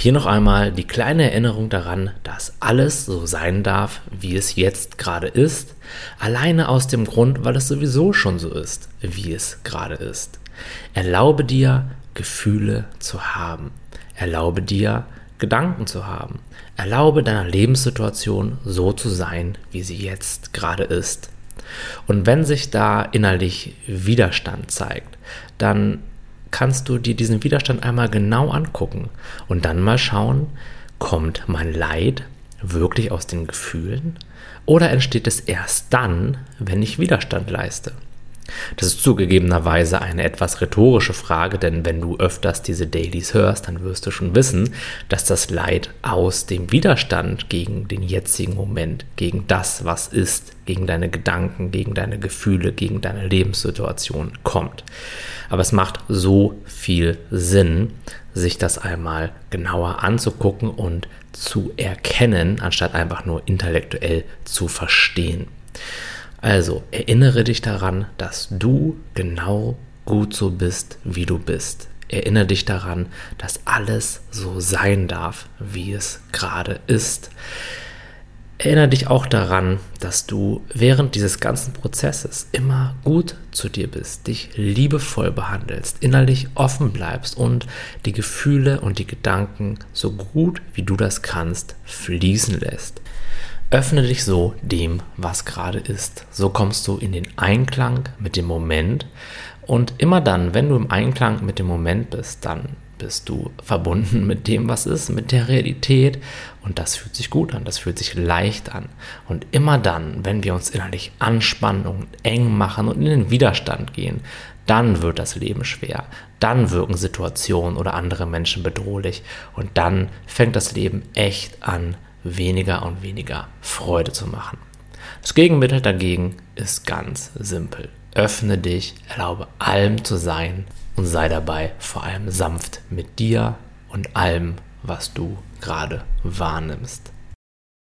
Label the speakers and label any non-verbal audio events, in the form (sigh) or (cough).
Speaker 1: Hier noch einmal die kleine Erinnerung daran, dass alles so sein darf, wie es jetzt gerade ist, alleine aus dem Grund, weil es sowieso schon so ist, wie es gerade ist. Erlaube dir, Gefühle zu haben. Erlaube dir, Gedanken zu haben. Erlaube deiner Lebenssituation so zu sein, wie sie jetzt gerade ist. Und wenn sich da innerlich Widerstand zeigt, dann kannst du dir diesen Widerstand einmal genau angucken und dann mal schauen, kommt mein Leid wirklich aus den Gefühlen oder entsteht es erst dann, wenn ich Widerstand leiste? Das ist zugegebenerweise eine etwas rhetorische Frage, denn wenn du öfters diese Dailies hörst, dann wirst du schon wissen, dass das Leid aus dem Widerstand gegen den jetzigen Moment, gegen das, was ist, gegen deine Gedanken, gegen deine Gefühle, gegen deine Lebenssituation kommt. Aber es macht so viel Sinn, sich das einmal genauer anzugucken und zu erkennen, anstatt einfach nur intellektuell zu verstehen. Also erinnere dich daran, dass du genau gut so bist, wie du bist. Erinnere dich daran, dass alles so sein darf, wie es gerade ist. Erinnere dich auch daran, dass du während dieses ganzen Prozesses immer gut zu dir bist, dich liebevoll behandelst, innerlich offen bleibst und die Gefühle und die Gedanken so gut wie du das kannst fließen lässt. Öffne dich so dem, was gerade ist. So kommst du in den Einklang mit dem Moment. Und immer dann, wenn du im Einklang mit dem Moment bist, dann bist du verbunden (laughs) mit dem, was ist, mit der Realität. Und das fühlt sich gut an, das fühlt sich leicht an. Und immer dann, wenn wir uns innerlich anspannen und eng machen und in den Widerstand gehen, dann wird das Leben schwer. Dann wirken Situationen oder andere Menschen bedrohlich. Und dann fängt das Leben echt an weniger und weniger Freude zu machen. Das Gegenmittel dagegen ist ganz simpel. Öffne dich, erlaube allem zu sein und sei dabei vor allem sanft mit dir und allem, was du gerade wahrnimmst.